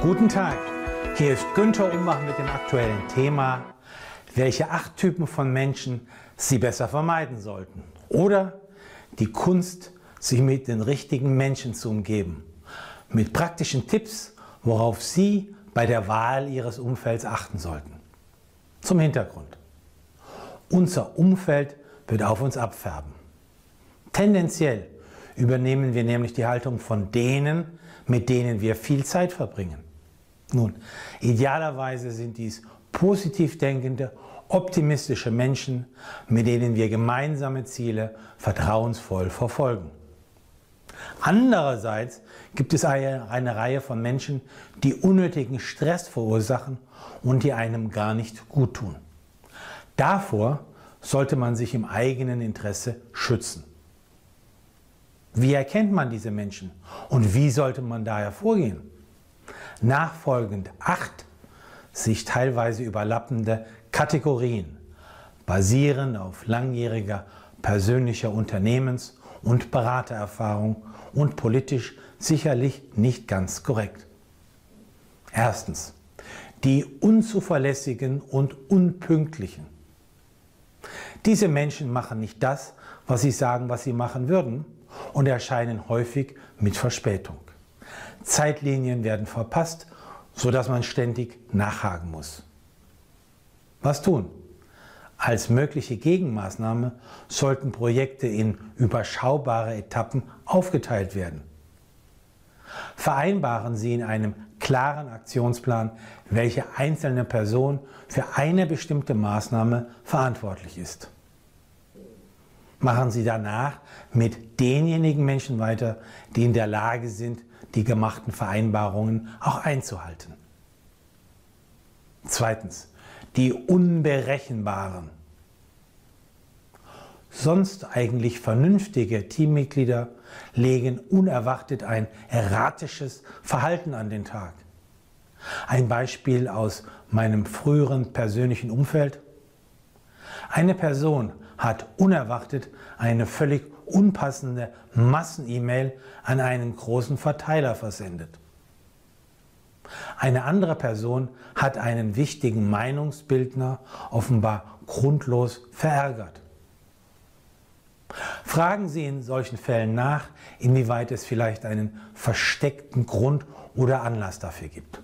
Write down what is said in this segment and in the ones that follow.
Guten Tag, hier ist Günther Umbach mit dem aktuellen Thema, welche acht Typen von Menschen Sie besser vermeiden sollten. Oder die Kunst, sich mit den richtigen Menschen zu umgeben. Mit praktischen Tipps, worauf Sie bei der Wahl Ihres Umfelds achten sollten. Zum Hintergrund. Unser Umfeld wird auf uns abfärben. Tendenziell übernehmen wir nämlich die Haltung von denen, mit denen wir viel Zeit verbringen. Nun, idealerweise sind dies positiv denkende, optimistische Menschen, mit denen wir gemeinsame Ziele vertrauensvoll verfolgen. Andererseits gibt es eine, eine, Reihe von Menschen, die unnötigen Stress verursachen und die einem gar nicht gut tun. Davor sollte man sich im eigenen Interesse schützen. Wie erkennt man diese Menschen und wie sollte man daher vorgehen? Nachfolgend acht sich teilweise überlappende Kategorien basieren auf langjähriger persönlicher Unternehmens- und Beratererfahrung und politisch sicherlich nicht ganz korrekt. Erstens, die unzuverlässigen und unpünktlichen. Diese Menschen machen nicht das, was sie sagen, was sie machen würden, und erscheinen häufig mit Verspätung. Zeitlinien werden verpasst, sodass man ständig nachhaken muss. Was tun? Als mögliche Gegenmaßnahme sollten Projekte in überschaubare Etappen aufgeteilt werden. Vereinbaren Sie in einem klaren Aktionsplan, welche einzelne Person für eine bestimmte Maßnahme verantwortlich ist machen Sie danach mit denjenigen Menschen weiter, die in der Lage sind, die gemachten Vereinbarungen auch einzuhalten. Zweitens, die Unberechenbaren. Sonst eigentlich vernünftige Teammitglieder legen unerwartet ein erratisches Verhalten an den Tag. Ein Beispiel aus meinem früheren persönlichen Umfeld. Eine Person hat unerwartet eine völlig unpassende Massen-E-Mail an einen großen Verteiler versendet. Eine andere Person hat einen wichtigen Meinungsbildner offenbar grundlos verärgert. Fragen Sie in solchen Fällen nach, inwieweit es vielleicht einen versteckten Grund oder Anlass dafür gibt.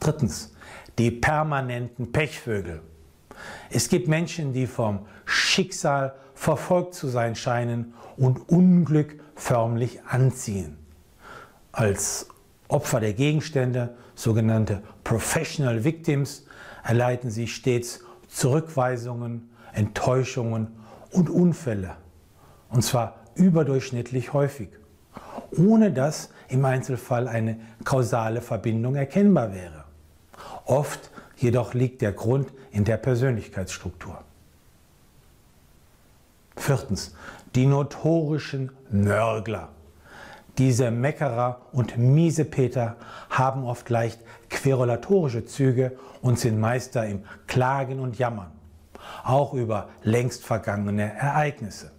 Drittens, die permanenten Pechvögel. Es gibt Menschen, die vom Schicksal verfolgt zu sein scheinen und Unglück förmlich anziehen. Als Opfer der Gegenstände, sogenannte Professional Victims, erleiden sie stets Zurückweisungen, Enttäuschungen und Unfälle. Und zwar überdurchschnittlich häufig, ohne dass im Einzelfall eine kausale Verbindung erkennbar wäre. Oft jedoch liegt der Grund in der Persönlichkeitsstruktur. Viertens, die notorischen Nörgler. Diese Meckerer und Miesepeter haben oft leicht querulatorische Züge und sind Meister im Klagen und Jammern, auch über längst vergangene Ereignisse.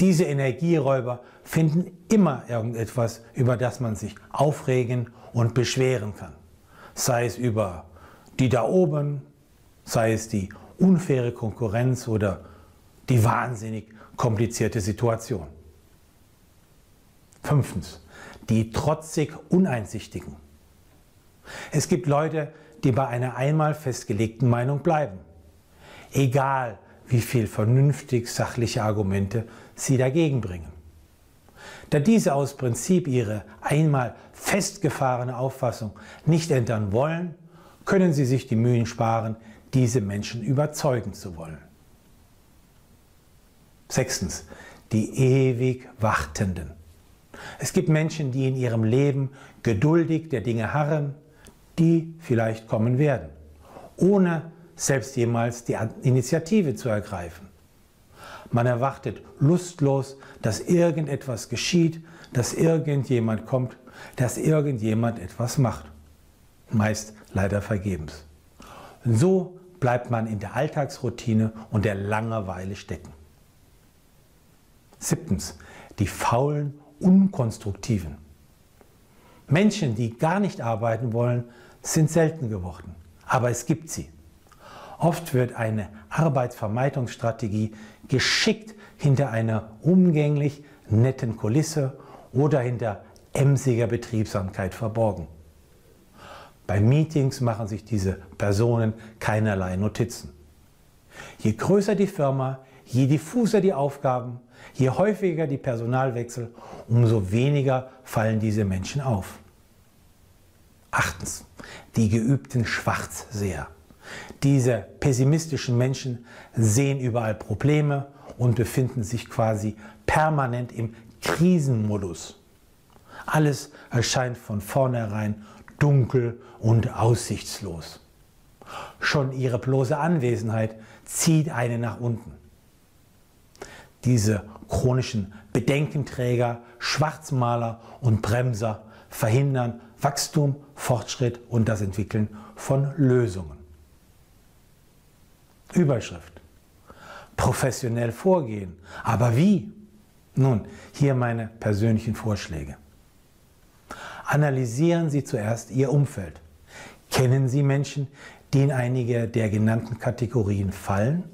Diese Energieräuber finden immer irgendetwas, über das man sich aufregen und beschweren kann, sei es über die da oben, sei es die unfaire Konkurrenz oder die wahnsinnig komplizierte Situation. Fünftens, die trotzig Uneinsichtigen. Es gibt Leute, die bei einer einmal festgelegten Meinung bleiben, egal wie viel vernünftig sachliche Argumente sie dagegen bringen. Da diese aus Prinzip ihre einmal festgefahrene Auffassung nicht ändern wollen, können Sie sich die Mühen sparen, diese Menschen überzeugen zu wollen. Sechstens, die ewig Wartenden. Es gibt Menschen, die in ihrem Leben geduldig der Dinge harren, die vielleicht kommen werden, ohne selbst jemals die Initiative zu ergreifen. Man erwartet lustlos, dass irgendetwas geschieht, dass irgendjemand kommt, dass irgendjemand etwas macht meist leider vergebens. So bleibt man in der Alltagsroutine und der Langeweile stecken. Siebtens, die faulen Unkonstruktiven. Menschen, die gar nicht arbeiten wollen, sind selten geworden. Aber es gibt sie. Oft wird eine Arbeitsvermeidungsstrategie geschickt hinter einer umgänglich netten Kulisse oder hinter emsiger Betriebsamkeit verborgen. Bei Meetings machen sich diese Personen keinerlei Notizen. Je größer die Firma, je diffuser die Aufgaben, je häufiger die Personalwechsel, umso weniger fallen diese Menschen auf. Achtens, die geübten Schwarzseher. Diese pessimistischen Menschen sehen überall Probleme und befinden sich quasi permanent im Krisenmodus. Alles erscheint von vornherein dunkel und aussichtslos. Schon ihre bloße Anwesenheit zieht einen nach unten. Diese chronischen Bedenkenträger, Schwarzmaler und Bremser verhindern Wachstum, Fortschritt und das Entwickeln von Lösungen. Überschrift. Professionell vorgehen. Aber wie? Nun, hier meine persönlichen Vorschläge. Analysieren Sie zuerst Ihr Umfeld. Kennen Sie Menschen, die in einige der genannten Kategorien fallen?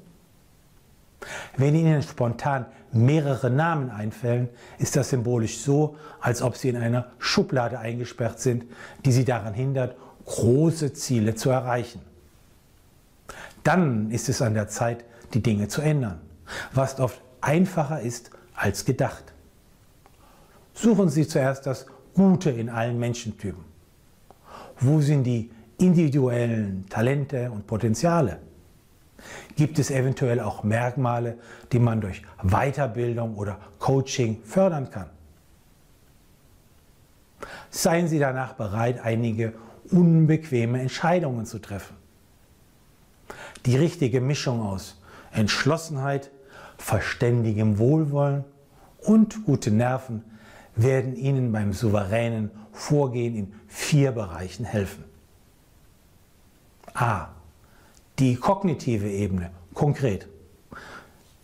Wenn Ihnen spontan mehrere Namen einfällen, ist das symbolisch so, als ob Sie in einer Schublade eingesperrt sind, die Sie daran hindert, große Ziele zu erreichen. Dann ist es an der Zeit, die Dinge zu ändern, was oft einfacher ist als gedacht. Suchen Sie zuerst das Gute in allen Menschentypen. Wo sind die individuellen Talente und Potenziale? Gibt es eventuell auch Merkmale, die man durch Weiterbildung oder Coaching fördern kann? Seien Sie danach bereit, einige unbequeme Entscheidungen zu treffen. Die richtige Mischung aus Entschlossenheit, verständigem Wohlwollen und gute Nerven werden Ihnen beim souveränen Vorgehen in vier Bereichen helfen. A. Die kognitive Ebene, konkret.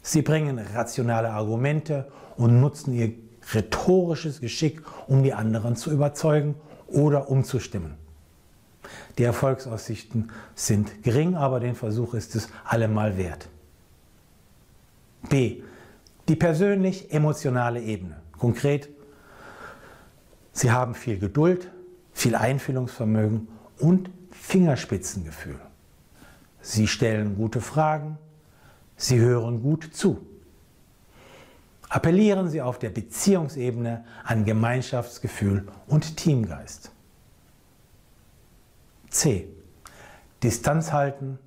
Sie bringen rationale Argumente und nutzen ihr rhetorisches Geschick, um die anderen zu überzeugen oder umzustimmen. Die Erfolgsaussichten sind gering, aber den Versuch ist es allemal wert. B. Die persönlich-emotionale Ebene. Konkret, Sie haben viel Geduld, viel Einfühlungsvermögen und Fingerspitzengefühl. Sie stellen gute Fragen, Sie hören gut zu. Appellieren Sie auf der Beziehungsebene an Gemeinschaftsgefühl und Teamgeist. C. Distanz halten.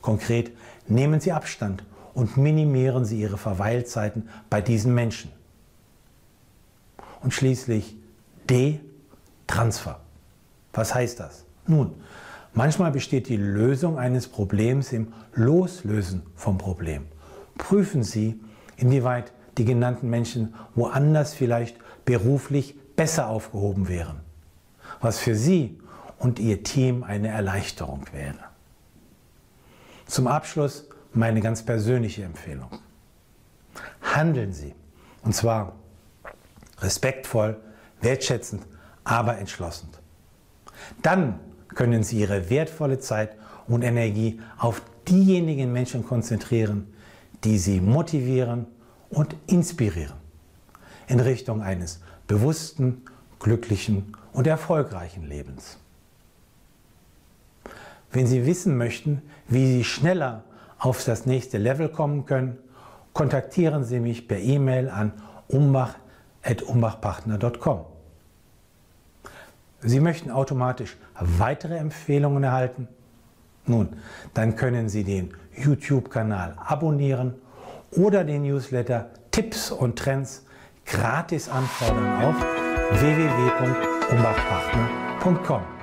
Konkret, nehmen Sie Abstand und minimieren Sie Ihre Verweilzeiten bei diesen Menschen. Und schließlich D. Transfer. Was heißt das? Nun, manchmal besteht die Lösung eines Problems im Loslösen vom Problem. Prüfen Sie, inwieweit die genannten Menschen woanders vielleicht beruflich besser aufgehoben wären, was für Sie und Ihr Team eine Erleichterung wäre. Zum Abschluss meine ganz persönliche Empfehlung. Handeln Sie, und zwar respektvoll, wertschätzend, aber entschlossen. Dann können Sie Ihre wertvolle Zeit und Energie auf diejenigen Menschen konzentrieren, die Sie motivieren und inspirieren in Richtung eines bewussten, glücklichen und erfolgreichen Lebens. Wenn Sie wissen möchten, wie Sie schneller auf das nächste Level kommen können, kontaktieren Sie mich per E-Mail an umbach.umbachpartner.com. Sie möchten automatisch weitere Empfehlungen erhalten? Nun, dann können Sie den YouTube-Kanal abonnieren oder den Newsletter Tipps und Trends gratis anfordern auf www.umbachpartner.com.